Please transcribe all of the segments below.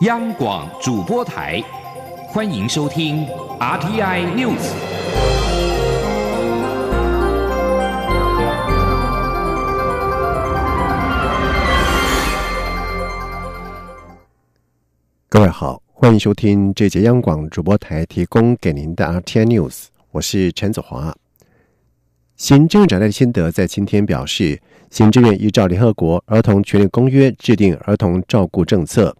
央广主播台，欢迎收听 RTI News。各位好，欢迎收听这节央广主播台提供给您的 RTI News，我是陈子华。行政长赖清德在今天表示，行政院依照联合国儿童权利公约制定儿童照顾政策，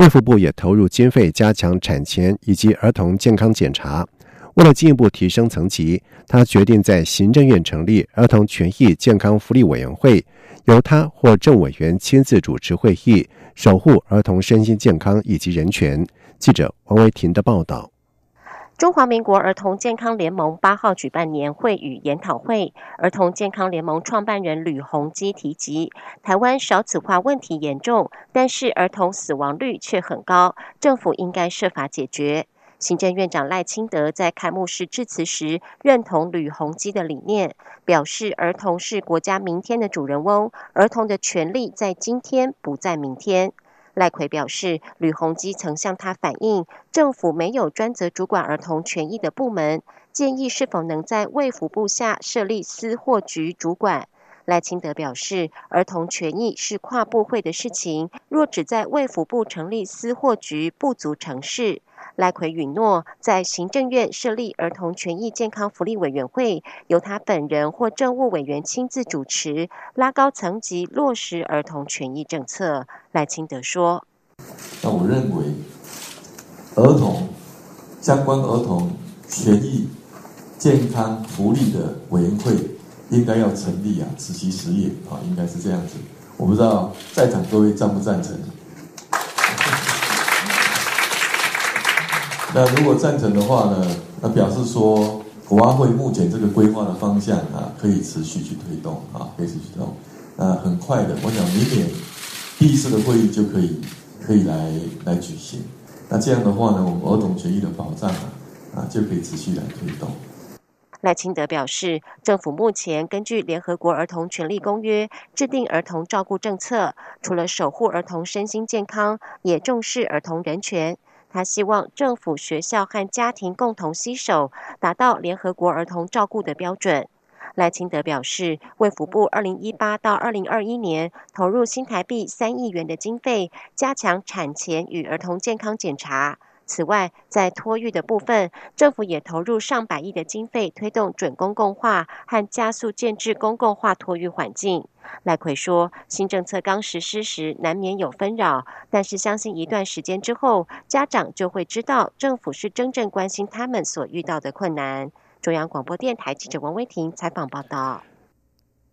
卫福部也投入经费加强产前以及儿童健康检查。为了进一步提升层级，他决定在行政院成立儿童权益健康福利委员会，由他或政委员亲自主持会议，守护儿童身心健康以及人权。记者王维婷的报道。中华民国儿童健康联盟八号举办年会与研讨会，儿童健康联盟创办人吕鸿基提及，台湾少子化问题严重，但是儿童死亡率却很高，政府应该设法解决。行政院长赖清德在开幕式致辞时，认同吕鸿基的理念，表示儿童是国家明天的主人翁，儿童的权利在今天，不在明天。赖奎表示，吕鸿基曾向他反映，政府没有专责主管儿童权益的部门，建议是否能在卫福部下设立司或局主管。赖清德表示，儿童权益是跨部会的事情，若只在卫福部成立司或局，不足成事。赖奎允诺，在行政院设立儿童权益健康福利委员会，由他本人或政务委员亲自主持，拉高层级落实儿童权益政策。赖清德说：“那我认为，儿童相关儿童权益健康福利的委员会应该要成立啊，此其实也啊，应该是这样子。我不知道在场各位赞不赞成？”那如果赞成的话呢？那表示说，国安会目前这个规划的方向啊，可以持续去推动啊，可以持续推动。那很快的，我想明年第一次的会议就可以可以来来举行。那这样的话呢，我们儿童权益的保障啊啊就可以持续来推动。赖清德表示，政府目前根据联合国儿童权利公约制定儿童照顾政策，除了守护儿童身心健康，也重视儿童人权。他希望政府、学校和家庭共同携手，达到联合国儿童照顾的标准。赖清德表示，卫福部二零一八到二零二一年投入新台币三亿元的经费，加强产前与儿童健康检查。此外，在托育的部分，政府也投入上百亿的经费，推动准公共化和加速建制公共化托育环境。赖奎说，新政策刚实施时难免有纷扰，但是相信一段时间之后，家长就会知道政府是真正关心他们所遇到的困难。中央广播电台记者王威婷采访报道。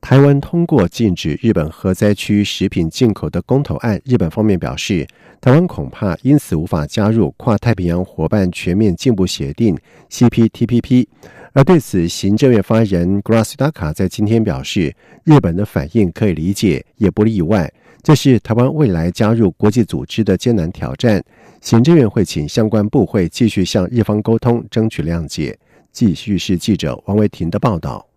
台湾通过禁止日本核灾区食品进口的公投案，日本方面表示，台湾恐怕因此无法加入跨太平洋伙伴全面进步协定 （CPTPP）。而对此，行政院发言人 Grassdaka 在今天表示，日本的反应可以理解，也不意外。这是台湾未来加入国际组织的艰难挑战。行政院会请相关部会继续向日方沟通，争取谅解。继续是记者王维婷的报道。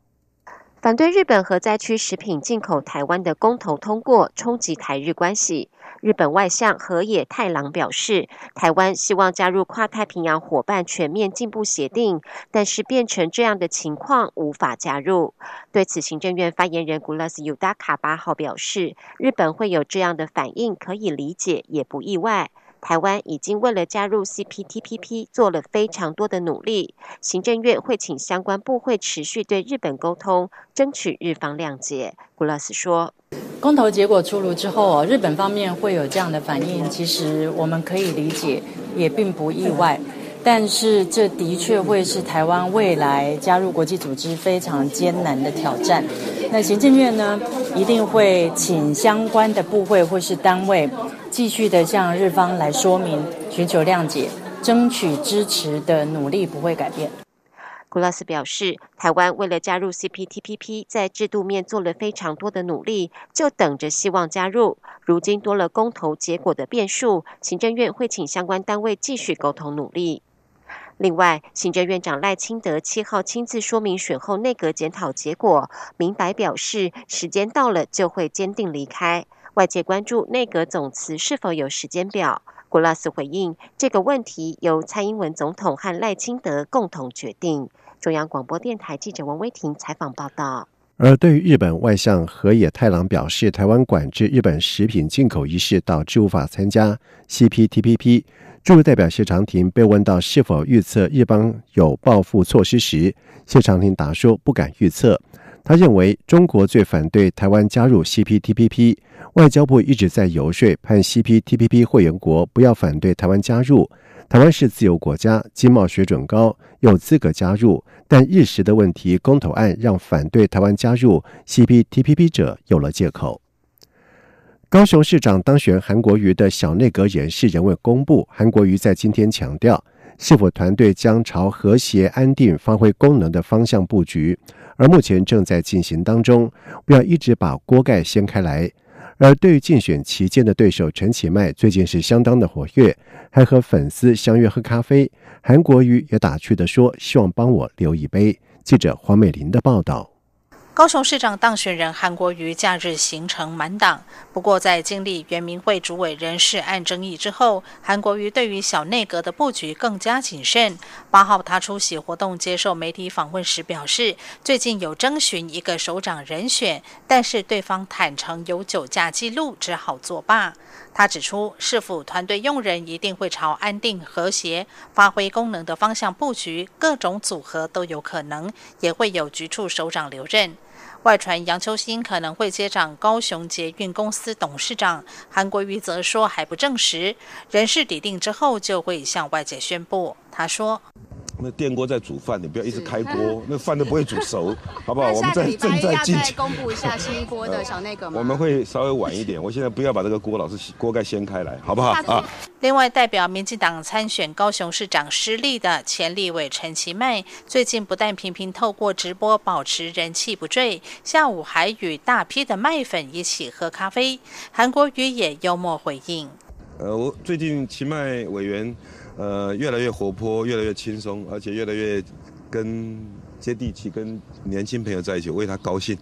反对日本核灾区食品进口台湾的公投通过，冲击台日关系。日本外相河野太郎表示，台湾希望加入跨太平洋伙伴全面进步协定，但是变成这样的情况无法加入。对此，行政院发言人古拉斯尤达卡八号表示，日本会有这样的反应，可以理解，也不意外。台湾已经为了加入 CPTPP 做了非常多的努力，行政院会请相关部会持续对日本沟通，争取日方谅解。古拉斯说：“公投结果出炉之后，日本方面会有这样的反应，其实我们可以理解，也并不意外。但是这的确会是台湾未来加入国际组织非常艰难的挑战。那行政院呢，一定会请相关的部会或是单位。”继续的向日方来说明，寻求谅解，争取支持的努力不会改变。古拉斯表示，台湾为了加入 CPTPP，在制度面做了非常多的努力，就等着希望加入。如今多了公投结果的变数，行政院会请相关单位继续沟通努力。另外，行政院长赖清德七号亲自说明选后内阁检讨结果，明白表示时间到了就会坚定离开。外界关注内阁总辞是否有时间表。古拉斯回应这个问题由蔡英文总统和赖清德共同决定。中央广播电台记者王威婷采访报道。而对于日本外相河野太郎表示，台湾管制日本食品进口一事导致无法参加 CPTPP。驻代表谢长廷被问到是否预测日方有报复措施时，谢长廷答说不敢预测。他认为中国最反对台湾加入 CPTPP，外交部一直在游说盼 CPTPP 会员国不要反对台湾加入。台湾是自由国家，经贸水准高，有资格加入。但日时的问题，公投案让反对台湾加入 CPTPP 者有了借口。高雄市长当选韩国瑜的小内阁人事仍未公布。韩国瑜在今天强调，是否团队将朝和谐、安定、发挥功能的方向布局，而目前正在进行当中，不要一直把锅盖掀开来。而对于竞选期间的对手陈启迈，最近是相当的活跃，还和粉丝相约喝咖啡。韩国瑜也打趣的说：“希望帮我留一杯。”记者黄美玲的报道。高雄市长当选人韩国瑜假日行程满档，不过在经历原民会主委人事案争议之后，韩国瑜对于小内阁的布局更加谨慎。八号他出席活动接受媒体访问时表示，最近有征询一个首长人选，但是对方坦诚有酒驾记录，只好作罢。他指出，市府团队用人一定会朝安定、和谐、发挥功能的方向布局，各种组合都有可能，也会有局处首长留任。外传杨秋兴可能会接掌高雄捷运公司董事长，韩国瑜则说还不证实，人事底定之后就会向外界宣布。他说。那电锅在煮饭，你不要一直开锅，那饭都不会煮熟，好不好？我们在正在进行公布一下新一波的 小内阁吗？我们会稍微晚一点，我现在不要把这个锅老是锅盖掀开来，好不好啊？另外，代表民进党参选高雄市长失利的前立委陈其迈，最近不但频频透过直播保持人气不坠，下午还与大批的麦粉一起喝咖啡。韩国瑜也幽默回应：“呃，我最近其迈委员。”呃，越来越活泼，越来越轻松，而且越来越跟接地气，跟年轻朋友在一起，为他高兴。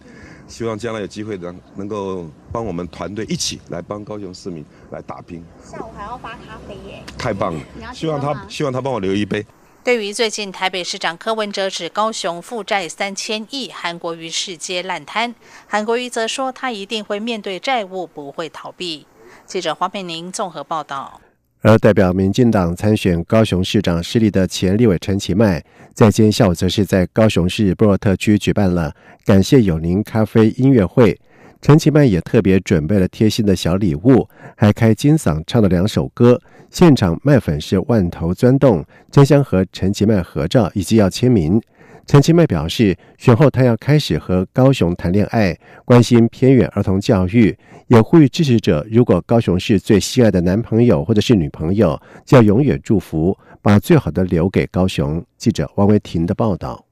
希望将来有机会能能够帮我们团队一起来帮高雄市民来打拼。下午还要发咖啡耶！太棒了！希望他希望他帮我留一杯。对于最近台北市长柯文哲指高雄负债三千亿，韩国瑜世接烂摊，韩国瑜则说他一定会面对债务，不会逃避。记者黄佩宁综合报道。而代表民进党参选高雄市长失利的前立委陈其迈，在今天下午则是在高雄市布洛特区举办了感谢有您咖啡音乐会。陈其迈也特别准备了贴心的小礼物，还开金嗓唱了两首歌。现场麦粉是万头钻动，争相和陈其迈合照以及要签名。陈其迈表示，选后他要开始和高雄谈恋爱，关心偏远儿童教育，也呼吁支持者，如果高雄是最心爱的男朋友或者是女朋友，就要永远祝福，把最好的留给高雄。记者王维婷的报道。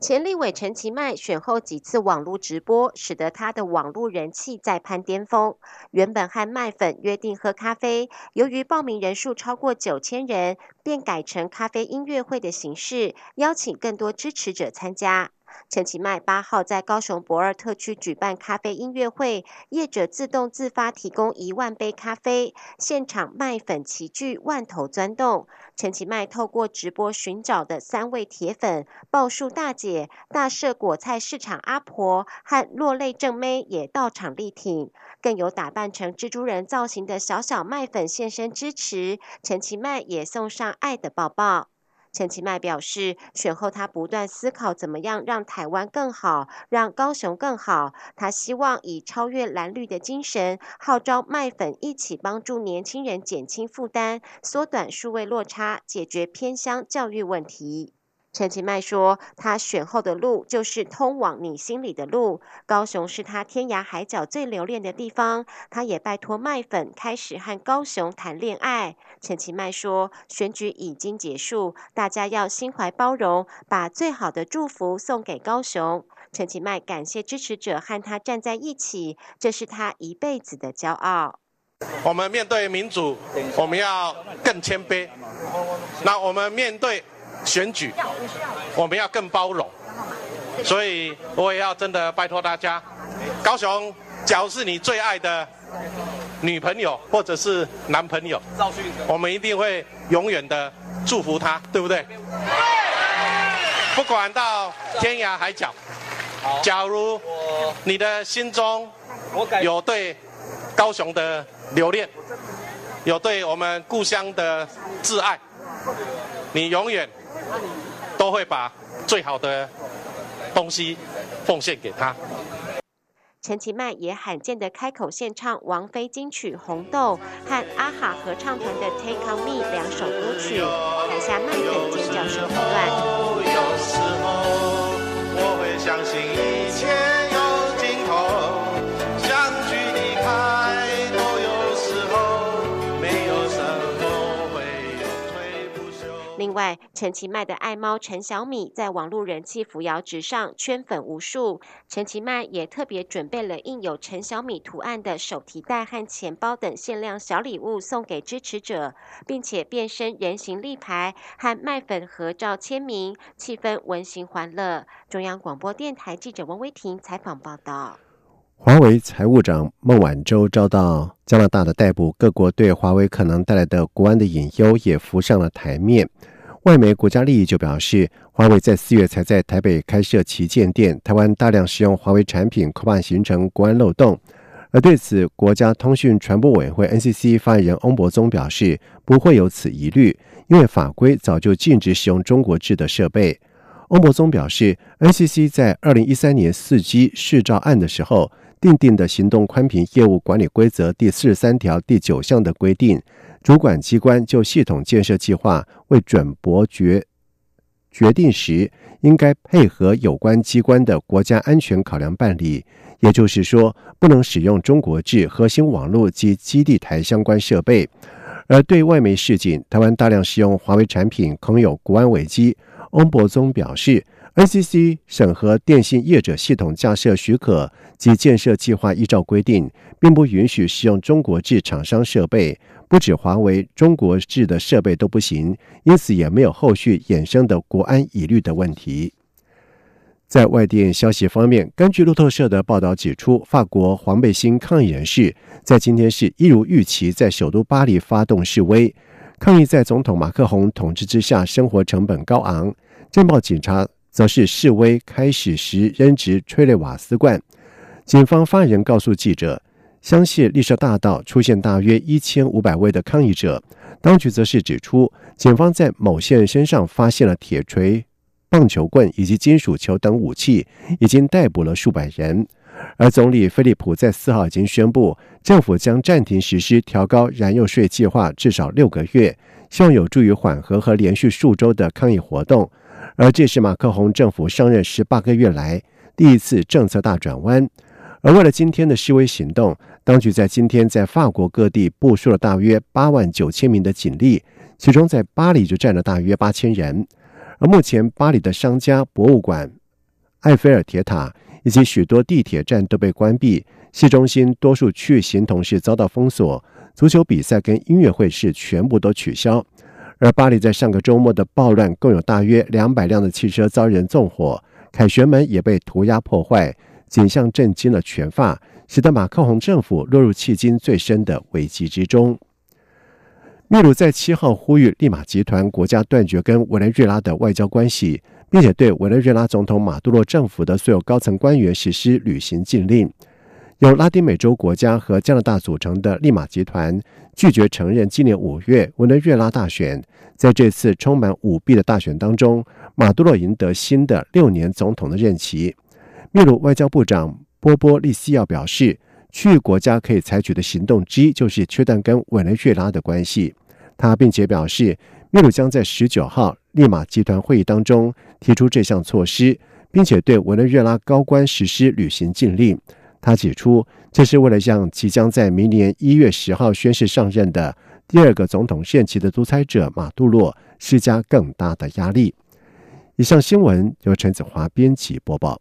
前立委陈其迈选后几次网络直播，使得他的网络人气再攀巅峰。原本和麦粉约定喝咖啡，由于报名人数超过九千人，便改成咖啡音乐会的形式，邀请更多支持者参加。陈其迈八号在高雄博尔特区举办咖啡音乐会，业者自动自发提供一万杯咖啡，现场卖粉齐聚，万头钻动。陈其迈透过直播寻找的三位铁粉，报数大姐、大社果菜市场阿婆和落泪正妹也到场力挺，更有打扮成蜘蛛人造型的小小麦粉现身支持。陈其迈也送上爱的抱抱。陈其迈表示，选后他不断思考怎么样让台湾更好，让高雄更好。他希望以超越蓝绿的精神，号召麦粉一起帮助年轻人减轻负担，缩短数位落差，解决偏乡教育问题。陈其迈说：“他选后的路就是通往你心里的路。高雄是他天涯海角最留恋的地方。他也拜托麦粉开始和高雄谈恋爱。”陈其迈说：“选举已经结束，大家要心怀包容，把最好的祝福送给高雄。”陈其迈感谢支持者和他站在一起，这是他一辈子的骄傲。我们面对民主，我们要更谦卑。那我们面对。选举，我们要更包容，所以我也要真的拜托大家，高雄，假如是你最爱的女朋友或者是男朋友，我们一定会永远的祝福他，对不对？不管到天涯海角，假如你的心中有对高雄的留恋，有对我们故乡的挚爱，你永远都会把最好的东西奉献给他。陈其迈也罕见的开口献唱王菲金曲《红豆》和阿哈合唱团的《Take on Me》两首歌曲，台下麦粉尖叫声不断。有时候我会相信一切。另外，陈其迈的爱猫陈小米在网络人气扶摇直上，圈粉无数。陈其迈也特别准备了印有陈小米图案的手提袋和钱包等限量小礼物送给支持者，并且变身人形立牌和麦粉合照签名，气氛温馨欢乐。中央广播电台记者王威婷采访报道。华为财务长孟晚舟遭到加拿大的逮捕，各国对华为可能带来的国安的隐忧也浮上了台面。外媒国家利益就表示，华为在四月才在台北开设旗舰店，台湾大量使用华为产品，恐怕形成国安漏洞。而对此，国家通讯传播委员会 NCC 发言人翁博宗表示，不会有此疑虑，因为法规早就禁止使用中国制的设备。翁博宗表示，NCC 在二零一三年四 G 试照案的时候，订定的行动宽频业务管理规则第四十三条第九项的规定。主管机关就系统建设计划为准驳决决定时，应该配合有关机关的国家安全考量办理。也就是说，不能使用中国制核心网络及基地台相关设备。而对外媒示警，台湾大量使用华为产品，恐有国安危机。翁博宗表示，NCC 审核电信业者系统架设许可及建设计划，依照规定，并不允许使用中国制厂商设备。不止华为，中国制的设备都不行，因此也没有后续衍生的国安疑虑的问题。在外电消息方面，根据路透社的报道指出，法国黄背心抗议人士在今天是一如预期在首都巴黎发动示威，抗议在总统马克宏统治之下生活成本高昂。镇暴警察则是示威开始时扔掷催泪瓦斯罐。警方发言人告诉记者。香榭丽舍大道出现大约一千五百位的抗议者，当局则是指出，警方在某些人身上发现了铁锤、棒球棍以及金属球等武器，已经逮捕了数百人。而总理菲利普在四号已经宣布，政府将暂停实施调高燃油税计划至少六个月，希望有助于缓和和连续数周的抗议活动。而这是马克宏政府上任十八个月来第一次政策大转弯。而为了今天的示威行动，当局在今天在法国各地部署了大约八万九千名的警力，其中在巴黎就占了大约八千人。而目前，巴黎的商家、博物馆、埃菲尔铁塔以及许多地铁站都被关闭，市中心多数区域形同是遭到封锁，足球比赛跟音乐会是全部都取消。而巴黎在上个周末的暴乱，共有大约两百辆的汽车遭人纵火，凯旋门也被涂鸦破坏。景象震惊了全法，使得马克宏政府落入迄今最深的危机之中。秘鲁在七号呼吁利马集团国家断绝跟委内瑞拉的外交关系，并且对委内瑞拉总统马杜罗政府的所有高层官员实施旅行禁令。由拉丁美洲国家和加拿大组成的利马集团拒绝承认今年五月委内瑞拉大选。在这次充满舞弊的大选当中，马杜罗赢得新的六年总统的任期。秘鲁外交部长波波利西奥表示，区域国家可以采取的行动之一就是切断跟委内瑞拉的关系。他并且表示，秘鲁将在十九号利马集团会议当中提出这项措施，并且对委内瑞拉高官实施旅行禁令。他指出，这是为了向即将在明年一月十号宣誓上任的第二个总统任期的独裁者马杜罗施加更大的压力。以上新闻由陈子华编辑播报。